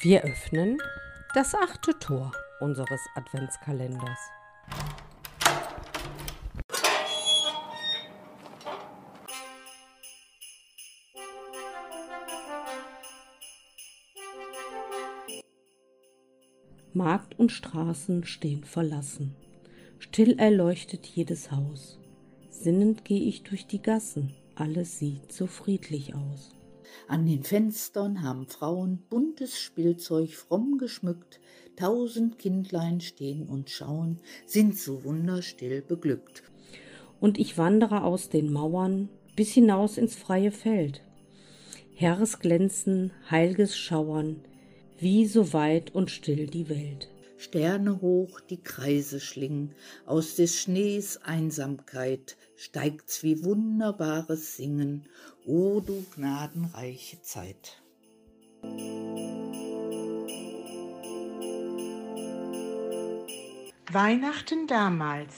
Wir öffnen das achte Tor unseres Adventskalenders. Markt und Straßen stehen verlassen. Still erleuchtet jedes Haus. Sinnend geh ich durch die Gassen, alles sieht so friedlich aus. An den Fenstern haben Frauen buntes Spielzeug fromm geschmückt, tausend Kindlein stehen und schauen, sind so wunderstill beglückt. Und ich wandere aus den Mauern bis hinaus ins freie Feld. Herres Glänzen, heilges Schauern, wie so weit und still die Welt. Sterne hoch die Kreise schlingen, aus des Schnees Einsamkeit steigt's wie wunderbares Singen, o du gnadenreiche Zeit. Weihnachten damals.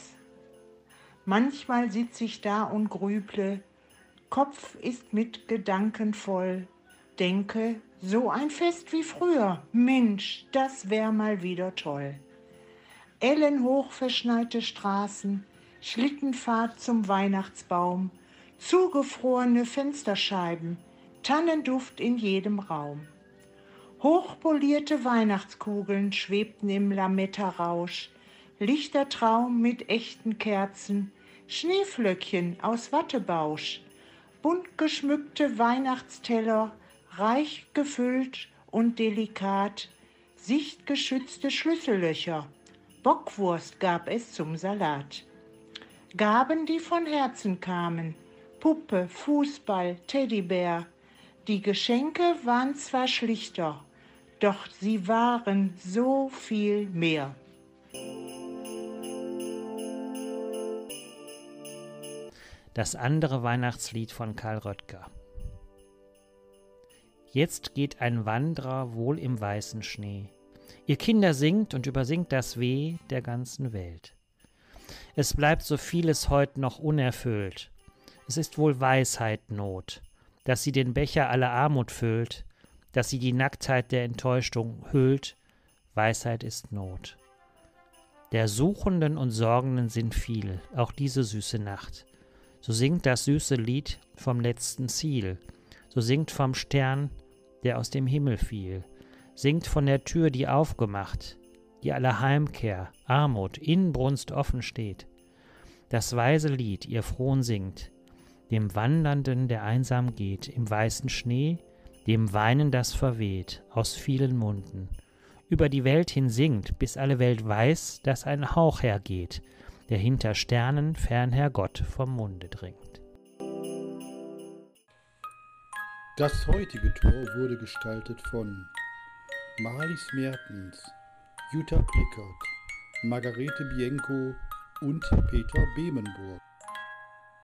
Manchmal sitz ich da und grüble, Kopf ist mit Gedanken voll, denke, so ein Fest wie früher, Mensch, das wär mal wieder toll. Ellenhoch verschneite Straßen, Schlittenfahrt zum Weihnachtsbaum, zugefrorene Fensterscheiben, Tannenduft in jedem Raum. Hochpolierte Weihnachtskugeln schwebten im Lametta-Rausch, Lichtertraum mit echten Kerzen, Schneeflöckchen aus Wattebausch, bunt geschmückte Weihnachtsteller, reich gefüllt und delikat, sichtgeschützte Schlüssellöcher, Bockwurst gab es zum Salat. Gaben, die von Herzen kamen, Puppe, Fußball, Teddybär. Die Geschenke waren zwar schlichter, doch sie waren so viel mehr. Das andere Weihnachtslied von Karl Röttger. Jetzt geht ein Wanderer wohl im weißen Schnee. Ihr Kinder singt und übersingt das Weh der ganzen Welt. Es bleibt so vieles heut noch unerfüllt. Es ist wohl Weisheit Not, dass sie den Becher aller Armut füllt, dass sie die Nacktheit der Enttäuschung hüllt. Weisheit ist Not. Der Suchenden und Sorgenden sind viel, auch diese süße Nacht. So singt das süße Lied vom letzten Ziel, so singt vom Stern, der aus dem Himmel fiel, singt von der Tür, die aufgemacht, die aller Heimkehr, Armut, Inbrunst offen steht. Das weise Lied ihr frohen singt, dem Wandernden, der einsam geht, im weißen Schnee, dem Weinen, das verweht, aus vielen Munden, über die Welt hin singt, bis alle Welt weiß, dass ein Hauch hergeht, der hinter Sternen fernher Gott vom Munde dringt. Das heutige Tor wurde gestaltet von Marlies Mertens, Jutta Plickert, Margarete Bienko und Peter Bemenburg.